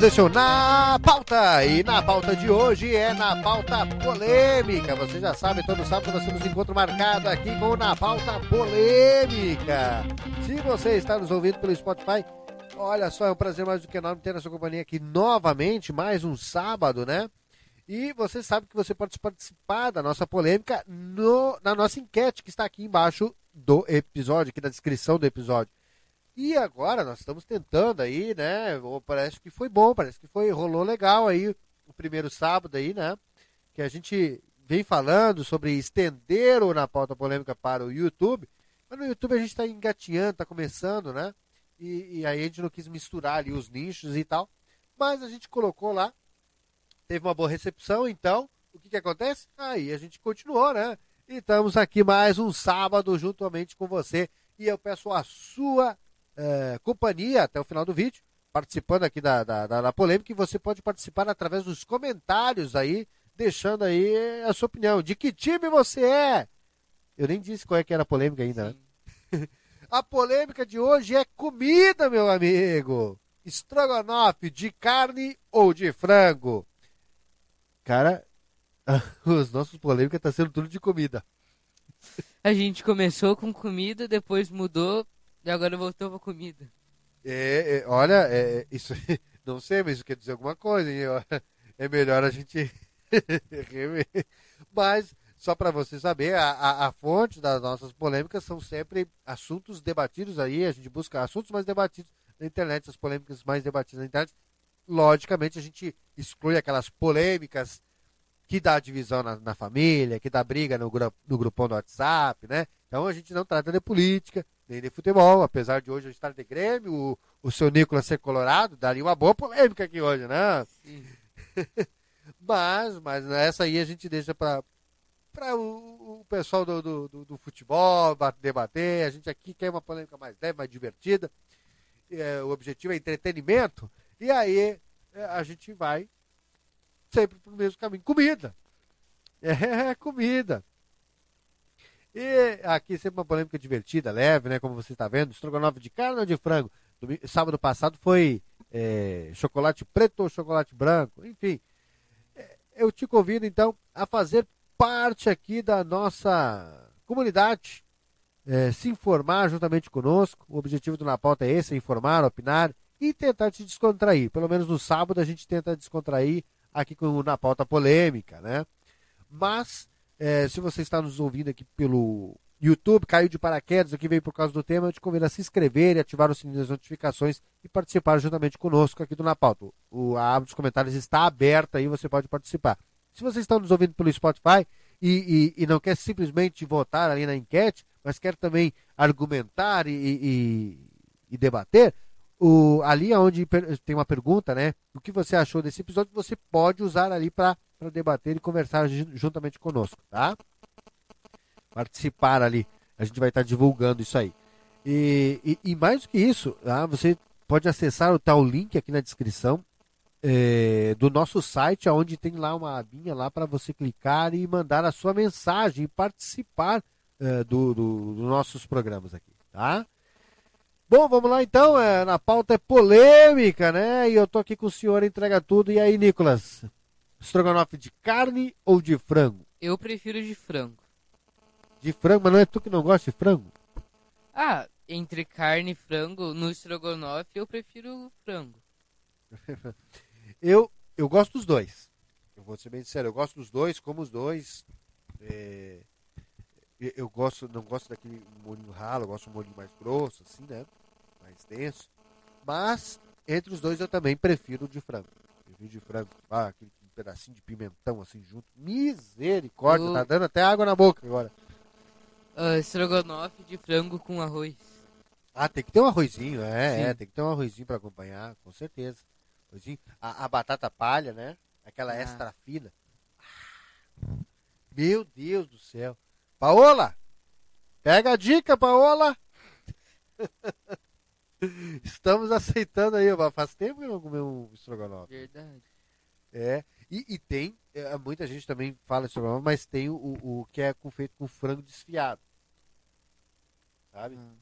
Começamos esse Na Pauta! E na pauta de hoje é na pauta polêmica. Você já sabe, todo sábado nós temos encontro marcado aqui com Na Pauta Polêmica. Se você está nos ouvindo pelo Spotify, olha só, é um prazer mais do que enorme ter a sua companhia aqui novamente, mais um sábado, né? E você sabe que você pode participar da nossa polêmica no, na nossa enquete que está aqui embaixo do episódio, aqui na descrição do episódio. E agora nós estamos tentando aí, né? Parece que foi bom, parece que foi rolou legal aí o primeiro sábado aí, né? Que a gente vem falando sobre estender o na pauta polêmica para o YouTube, mas no YouTube a gente está engatinhando, está começando, né? E, e, aí a gente não quis misturar ali os nichos e tal, mas a gente colocou lá, teve uma boa recepção, então o que que acontece? Aí a gente continuou, né? E estamos aqui mais um sábado juntamente com você e eu peço a sua é, companhia até o final do vídeo, participando aqui da, da, da, da polêmica, e você pode participar através dos comentários aí, deixando aí a sua opinião. De que time você é? Eu nem disse qual é que era a polêmica ainda, né? a polêmica de hoje é comida, meu amigo. Estrogonofe de carne ou de frango? Cara, os nossos polêmicas estão tá sendo tudo de comida. A gente começou com comida, depois mudou e agora voltou pra comida. É, é olha, é, isso não sei, mas isso quer dizer alguma coisa. Hein? É melhor a gente Mas, só para você saber, a, a, a, fonte das nossas polêmicas são sempre assuntos debatidos aí. A gente busca assuntos mais debatidos na internet, as polêmicas mais debatidas na internet. Logicamente, a gente exclui aquelas polêmicas que dá divisão na, na família, que dá briga no, no grupão do WhatsApp, né? Então a gente não trata de política, de futebol, apesar de hoje eu estar de Grêmio, o, o seu Nicolas ser colorado, daria uma boa polêmica aqui hoje, né? mas, mas essa aí a gente deixa para para o, o, pessoal do, do, do, do, futebol debater. A gente aqui quer uma polêmica mais leve, mais divertida. É, o objetivo é entretenimento. E aí é, a gente vai sempre para o mesmo caminho. Comida. É, comida. E aqui sempre uma polêmica divertida, leve, né? Como você está vendo, estrogonofe de carne ou de frango? Domingo, sábado passado foi é, chocolate preto ou chocolate branco, enfim. É, eu te convido então a fazer parte aqui da nossa comunidade, é, se informar juntamente conosco. O objetivo do Na Pauta é esse, é informar, opinar e tentar te descontrair. Pelo menos no sábado a gente tenta descontrair aqui com o Na Pauta Polêmica, né? Mas é, se você está nos ouvindo aqui pelo YouTube, caiu de paraquedas, aqui veio por causa do tema, eu te convido a se inscrever e ativar o sininho das notificações e participar juntamente conosco aqui do Na Pauta. O, a aba dos comentários está aberta aí, você pode participar. Se você está nos ouvindo pelo Spotify e, e, e não quer simplesmente votar ali na enquete, mas quer também argumentar e, e debater, o, ali onde tem uma pergunta, né? O que você achou desse episódio, você pode usar ali para para debater e conversar juntamente conosco, tá? Participar ali. A gente vai estar divulgando isso aí. E, e, e mais do que isso, tá? você pode acessar o tal link aqui na descrição é, do nosso site, onde tem lá uma abinha lá para você clicar e mandar a sua mensagem e participar é, do, do, dos nossos programas aqui, tá? Bom, vamos lá então. É, na pauta é polêmica, né? E eu tô aqui com o senhor entrega tudo. E aí, Nicolas? Estrogonofe de carne ou de frango? Eu prefiro de frango. De frango, mas não é tu que não gosta de frango? Ah, entre carne e frango, no estrogonofe eu prefiro frango. eu, eu gosto dos dois. Eu vou ser bem sincero, eu gosto dos dois, como os dois. É, eu gosto, não gosto daquele molinho ralo, eu gosto de um molinho mais grosso, assim, né? Mais denso. Mas, entre os dois, eu também prefiro o de frango. Prefiro de frango. Ah, aquele pedacinho de pimentão assim junto. Misericórdia, tá dando até água na boca agora. Uh, estrogonofe de frango com arroz. Ah, tem que ter um arrozinho, é, é tem que ter um arrozinho para acompanhar, com certeza. Arrozinho. A, a batata palha, né? Aquela ah. extra fina. Meu Deus do céu. Paola! Pega a dica, Paola! Estamos aceitando aí, faz tempo que eu não comi um estrogonofe. Verdade. É, e, e tem, é, muita gente também fala sobre mas tem o, o, que é com, feito com frango desfiado. Sabe? Hum.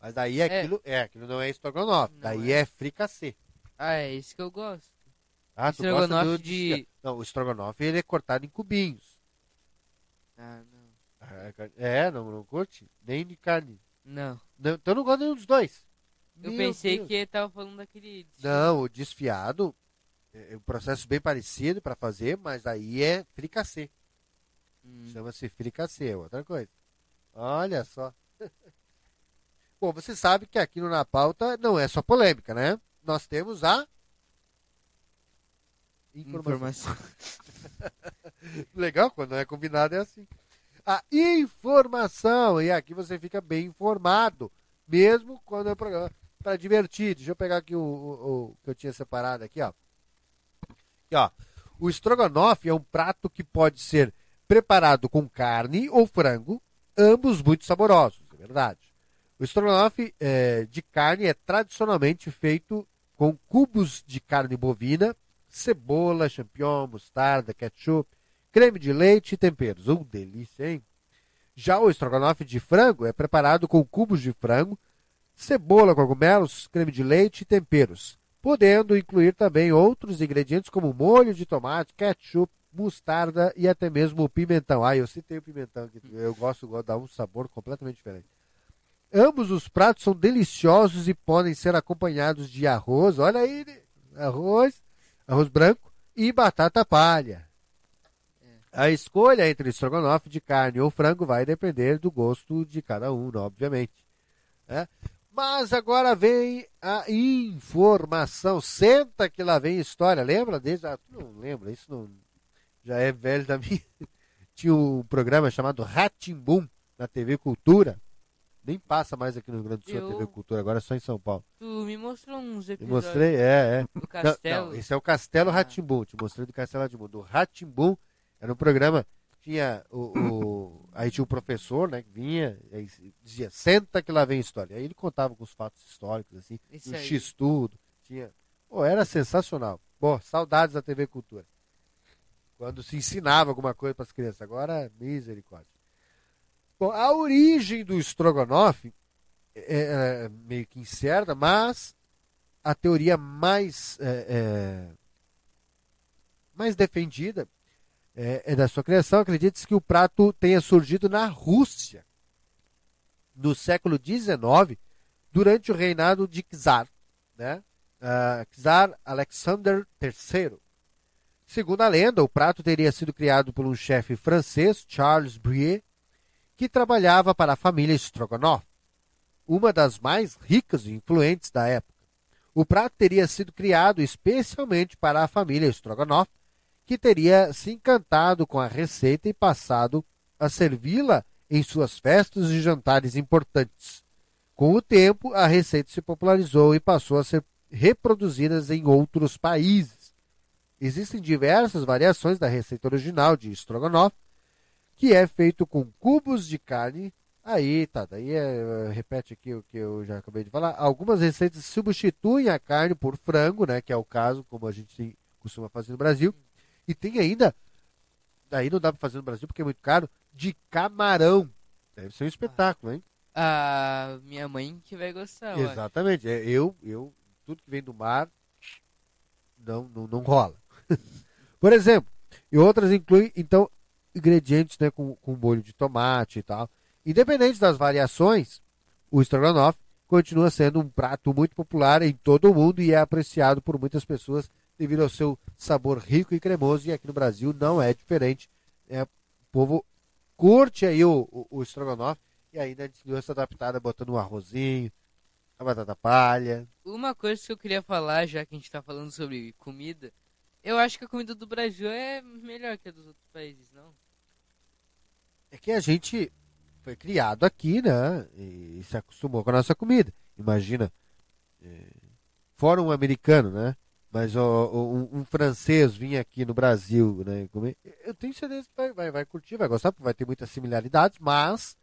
Mas daí é. aquilo, é, aquilo não é estrogonofe, daí é, é fricassê. Ah, é isso que eu gosto. Ah, tu gosta do de-. Não, o estrogonofe ele é cortado em cubinhos. Ah, não. Ah, É, não, não curte? Nem de carne. Não. Não, então eu não gosto nenhum dos dois. Eu Meu pensei Deus. que tava falando daquele. Não, o desfiado é um processo bem parecido para fazer, mas aí é fricassê. Hum. Chama-se fricassê, é outra coisa. Olha só. Bom, você sabe que aqui no Na Pauta não é só polêmica, né? Nós temos a informação. Informação. Legal, quando não é combinado é assim. A informação, e aqui você fica bem informado, mesmo quando é programa para divertir. Deixa eu pegar aqui o, o- o que eu tinha separado aqui, ó. Aqui, ó. O estrogonofe é um prato que pode ser preparado com carne ou frango, ambos muito saborosos, é verdade. O estrogonofe eh, de carne é tradicionalmente feito com cubos de carne bovina, cebola, champignon, mostarda, ketchup, creme de leite e temperos. Um delícia, hein? Já o estrogonofe de frango é preparado com cubos de frango, cebola, cogumelos, creme de leite e temperos, podendo incluir também outros ingredientes como molho de tomate, ketchup, mostarda e até mesmo o pimentão. Ah, eu citei o pimentão, que eu gosto, gosto de dar um sabor completamente diferente. Ambos os pratos são deliciosos e podem ser acompanhados de arroz, olha aí, arroz, arroz branco e batata palha. A escolha entre estrogonofe de carne ou frango vai depender do gosto de cada um, obviamente. né? Mas agora vem a informação. Senta que lá vem história. Lembra desde? Ah, tu não lembra, isso não já é velho da minha. Tinha um programa chamado Ratimbum na TV Cultura. Nem passa mais aqui no Rio Grande do Sul a Eu- TV Cultura, agora é só em São Paulo. Tu me mostrou uns Eu episódios mostrei, é, é. do Não, castelo. não, esse é o Castelo Ah. Ratimbum. Te mostrei do Castelo Ratimbum. Do Ratimbum era um programa. Tinha o, o- Aí tinha o professor, né? Que vinha, e aí dizia, senta que lá vem história. Aí ele contava com os fatos históricos, assim, Isso um. X-tudo. Tinha. Pô, era sensacional. Pô, saudades da TV Cultura. Quando se ensinava alguma coisa para as crianças. Agora, misericórdia. Bom, a origem do estrogonofe é, é meio que incerta, mas a teoria mais, é, é, mais defendida é, é da sua criação. Acredita-se que o prato tenha surgido na Rússia no século XIX, durante o reinado de Czar, né? Ah, Czar Alexander III. Segundo a lenda, o prato teria sido criado por um chefe francês, Charles Brie, que trabalhava para a família Strogonoff uma das mais ricas e influentes da época. O prato teria sido criado especialmente para a família Strogonoff, que teria se encantado com a receita e passado a servi-la em suas festas e jantares importantes. Com o tempo, a receita se popularizou e passou a ser reproduzida em outros países. Existem diversas variações da receita original de Strogonoff, que é feito com cubos de carne Aí, tá, daí é, repete aqui o que eu já acabei de falar. Algumas receitas substituem a carne por frango, né, que é o caso, como a gente costuma fazer no Brasil. E tem ainda, daí não dá para fazer no Brasil porque é muito caro, de camarão. Deve ser um espetáculo, hein? A minha mãe que vai gostar. Exatamente. É, Eu, eu, tudo que vem do mar, não, não, não rola. por exemplo, e outras incluem, então, ingredientes né, com, com molho de tomate e tal. Independente das variações, o estrogonofe continua sendo um prato muito popular em todo o mundo e é apreciado por muitas pessoas devido ao seu sabor rico e cremoso. E aqui no Brasil não é diferente. É, o povo curte aí o, o, o estrogonofe e ainda deu essa adaptada botando um arrozinho, a batata palha. Uma coisa que eu queria falar, já que a gente tá falando sobre comida, eu acho que a comida do Brasil é melhor que a dos outros países, não? É que a gente foi criado aqui, né? E se acostumou com a nossa comida. Imagina, é, fora um americano, né? Mas ó, um, um francês vir aqui no Brasil, né? eu tenho certeza que vai, vai, vai curtir, vai gostar, porque vai ter muitas similaridades, mas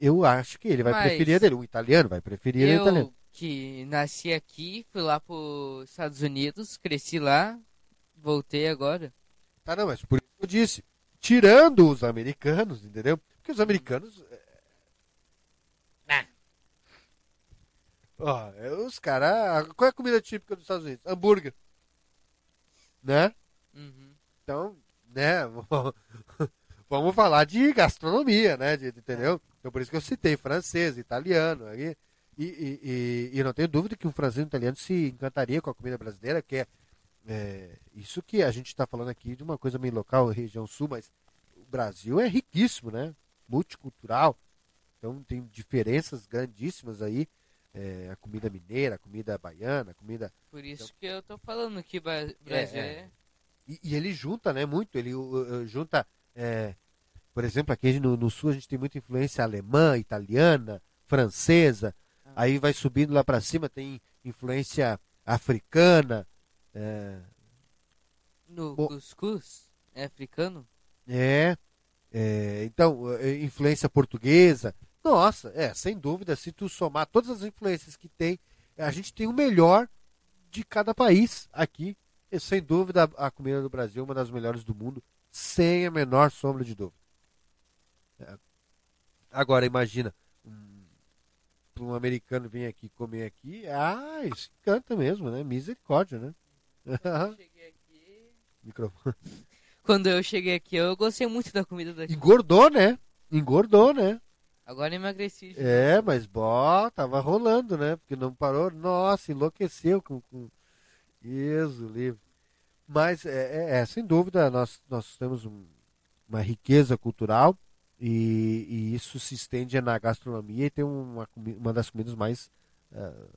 eu acho que ele vai Mas preferir a dele. Um italiano vai preferir o italiano. Eu que nasci aqui, fui lá pros Estados Unidos, cresci lá, voltei agora. Tá, não, mas por isso que eu disse. Tirando os americanos, entendeu? Porque os americanos. é, Ó, é, os caras. Qual é a comida típica dos Estados Unidos? Hambúrguer. né? Uhum. Então, né, vamos falar de gastronomia, né, de, entendeu? Então por isso que eu citei francês, italiano, aí, e, e, e, e não tenho dúvida que um francês e um italiano se encantaria com a comida brasileira, que é, é isso que a gente está falando aqui de uma coisa meio local, região sul, mas o Brasil é riquíssimo, né? Multicultural, então tem diferenças grandíssimas aí. É, a comida mineira, a comida baiana, a comida. Por isso então, que eu tô falando que Brasil é. é... é. E, e, ele junta, né, muito. Ele uh, junta, é, por exemplo, aqui no, no, sul a gente tem muita influência alemã, italiana, francesa. Ah. Aí vai subindo lá para cima, tem influência africana. É... No Bom, cuscuz é africano? É, é, então, é, influência portuguesa. Nossa, é, sem dúvida, se tu somar todas as influências que tem, a gente tem o melhor de cada país aqui. E, sem dúvida, a comida do Brasil é uma das melhores do mundo, sem a menor sombra de dúvida. É. Agora, imagina, um, um americano vir aqui comer aqui, ah, isso canta mesmo, né? Misericórdia, né? Quando eu cheguei aqui... Microfone. Quando eu cheguei aqui, eu gostei muito da comida daqui. Engordou, né? Engordou, né? Agora emagreci. É, mas bó, tava rolando, né? Porque não parou. Nossa, enlouqueceu com. com... Isso, livre. Mas, é, é, é, sem dúvida, nós, nós temos um, uma riqueza cultural e, e, isso se estende na gastronomia e tem uma, uma das comidas mais uh,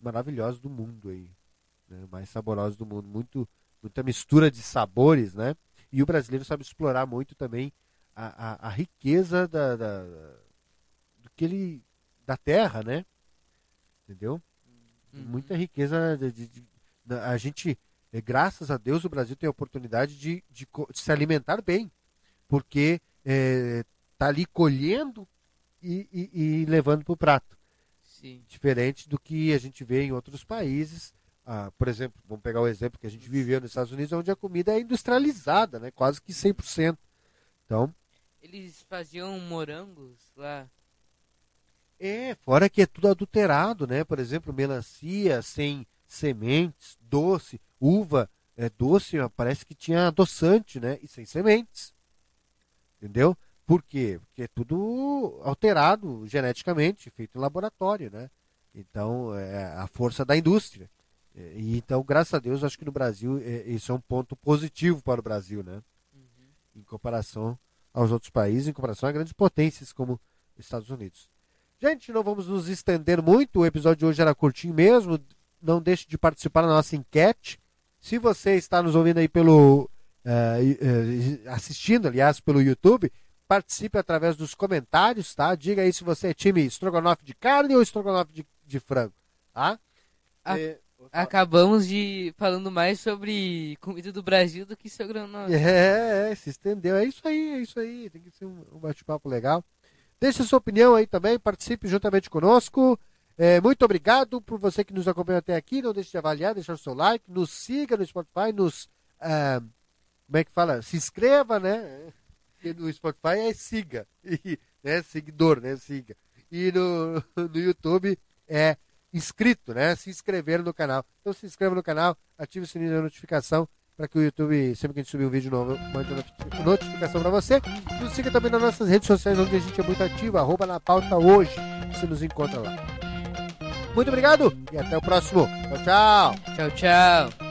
maravilhosas do mundo aí. Né? Mais saborosas do mundo. Muito, muita mistura de sabores, né? E o brasileiro sabe explorar muito também a, a, a riqueza da, da que ele da terra, né? Entendeu? Uhum. Muita riqueza de, de, de, a gente, é, graças a Deus, o Brasil tem a oportunidade de, de, de se alimentar bem, porque é, tá ali colhendo e, e, e levando para o prato. Sim. Diferente do que a gente vê em outros países. Ah, por exemplo, vamos pegar o exemplo que a gente viveu nos Estados Unidos, onde a comida é industrializada, né? quase que 100%. Então, eles faziam morangos lá é, fora que é tudo adulterado, né? Por exemplo, melancia sem sementes, doce, uva é doce, parece que tinha adoçante, né? E sem sementes. Entendeu? Por quê? Porque é tudo alterado geneticamente, feito em laboratório, né? Então, é a força da indústria. É, e, então, graças a Deus, acho que no Brasil, é, isso é um ponto positivo para o Brasil, né? Uhum. Em comparação aos outros países, em comparação a grandes potências como Estados Unidos. Gente, não vamos nos estender muito. O episódio de hoje era curtinho mesmo. Não deixe de participar da nossa enquete. Se você está nos ouvindo aí pelo. Uh, uh, assistindo, aliás, pelo YouTube, participe através dos comentários, tá? Diga aí se você é time estrogonofe de carne ou estrogonofe de, de frango, tá? A, e, acabamos de falando mais sobre comida do Brasil do que estrogonofe. É, é, se estendeu. É isso aí, é isso aí. Tem que ser um, um bate-papo legal. Deixe sua opinião aí também, participe juntamente conosco. É, muito obrigado por você que nos acompanhou até aqui. Não deixe de avaliar, deixar o seu like, nos siga no Spotify, nos. Ah, como é que fala? Se inscreva, né? Porque no Spotify é siga, e, né? Seguidor, né? Siga. E no, no YouTube é inscrito, né? Se inscrever no canal. Então se inscreva no canal, ative o sininho da notificação para que o YouTube, sempre que a gente subir um vídeo novo, mande notificação para você. Nos siga também nas nossas redes sociais, onde a gente é muito ativo, arroba na pauta hoje. Você nos encontra lá. Muito obrigado e até o próximo. Tchau, tchau. Tchau, tchau.